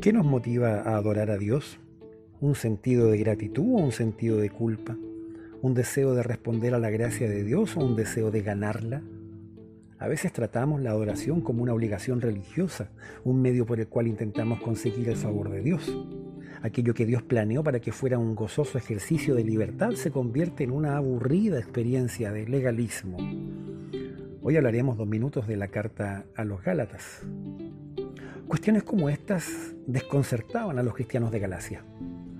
¿Qué nos motiva a adorar a Dios? ¿Un sentido de gratitud o un sentido de culpa? ¿Un deseo de responder a la gracia de Dios o un deseo de ganarla? A veces tratamos la adoración como una obligación religiosa, un medio por el cual intentamos conseguir el favor de Dios. Aquello que Dios planeó para que fuera un gozoso ejercicio de libertad se convierte en una aburrida experiencia de legalismo. Hoy hablaremos dos minutos de la carta a los Gálatas. Cuestiones como estas desconcertaban a los cristianos de Galacia.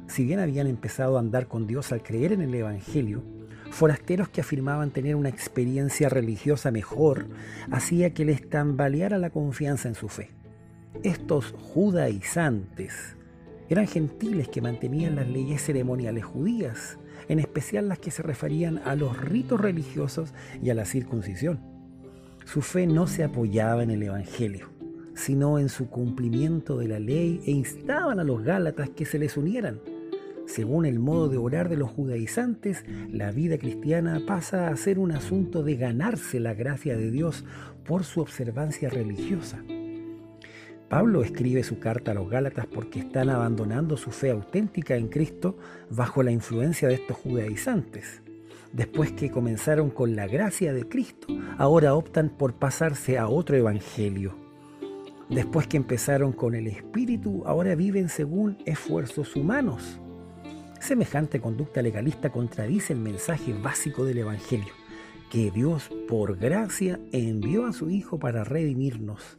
Si bien habían empezado a andar con Dios al creer en el Evangelio, forasteros que afirmaban tener una experiencia religiosa mejor hacía que les tambaleara la confianza en su fe. Estos judaizantes eran gentiles que mantenían las leyes ceremoniales judías, en especial las que se referían a los ritos religiosos y a la circuncisión. Su fe no se apoyaba en el Evangelio, sino en su cumplimiento de la ley e instaban a los Gálatas que se les unieran según el modo de orar de los judaizantes, la vida cristiana pasa a ser un asunto de ganarse la gracia de Dios por su observancia religiosa. Pablo escribe su carta a los Gálatas porque están abandonando su fe auténtica en Cristo bajo la influencia de estos judaizantes. Después que comenzaron con la gracia de Cristo, ahora optan por pasarse a otro evangelio. Después que empezaron con el Espíritu, ahora viven según esfuerzos humanos. Semejante conducta legalista contradice el mensaje básico del Evangelio, que Dios por gracia envió a su Hijo para redimirnos.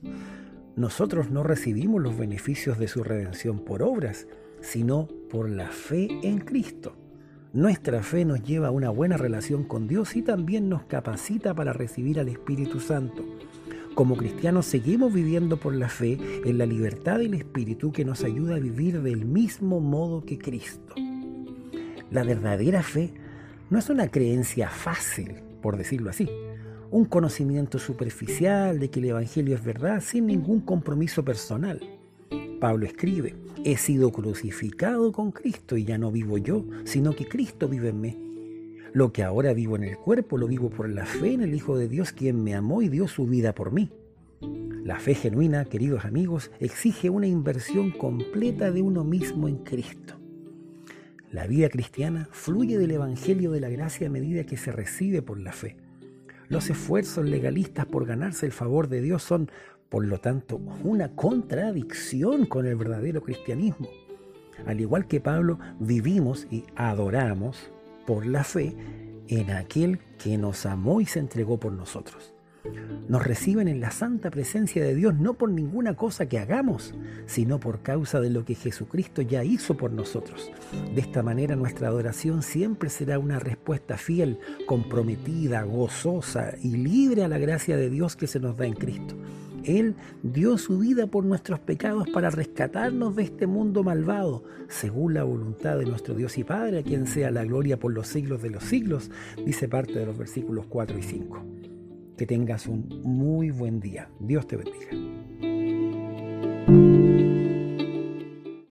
Nosotros no recibimos los beneficios de su redención por obras, sino por la fe en Cristo. Nuestra fe nos lleva a una buena relación con Dios y también nos capacita para recibir al Espíritu Santo. Como cristianos seguimos viviendo por la fe en la libertad del Espíritu que nos ayuda a vivir del mismo modo que Cristo. La verdadera fe no es una creencia fácil, por decirlo así, un conocimiento superficial de que el Evangelio es verdad sin ningún compromiso personal. Pablo escribe, he sido crucificado con Cristo y ya no vivo yo, sino que Cristo vive en mí. Lo que ahora vivo en el cuerpo lo vivo por la fe en el Hijo de Dios quien me amó y dio su vida por mí. La fe genuina, queridos amigos, exige una inversión completa de uno mismo en Cristo. La vida cristiana fluye del Evangelio de la gracia a medida que se recibe por la fe. Los esfuerzos legalistas por ganarse el favor de Dios son, por lo tanto, una contradicción con el verdadero cristianismo. Al igual que Pablo, vivimos y adoramos por la fe en aquel que nos amó y se entregó por nosotros. Nos reciben en la santa presencia de Dios no por ninguna cosa que hagamos, sino por causa de lo que Jesucristo ya hizo por nosotros. De esta manera nuestra adoración siempre será una respuesta fiel, comprometida, gozosa y libre a la gracia de Dios que se nos da en Cristo. Él dio su vida por nuestros pecados para rescatarnos de este mundo malvado, según la voluntad de nuestro Dios y Padre, a quien sea la gloria por los siglos de los siglos, dice parte de los versículos 4 y 5. Que tengas un muy buen día. Dios te bendiga.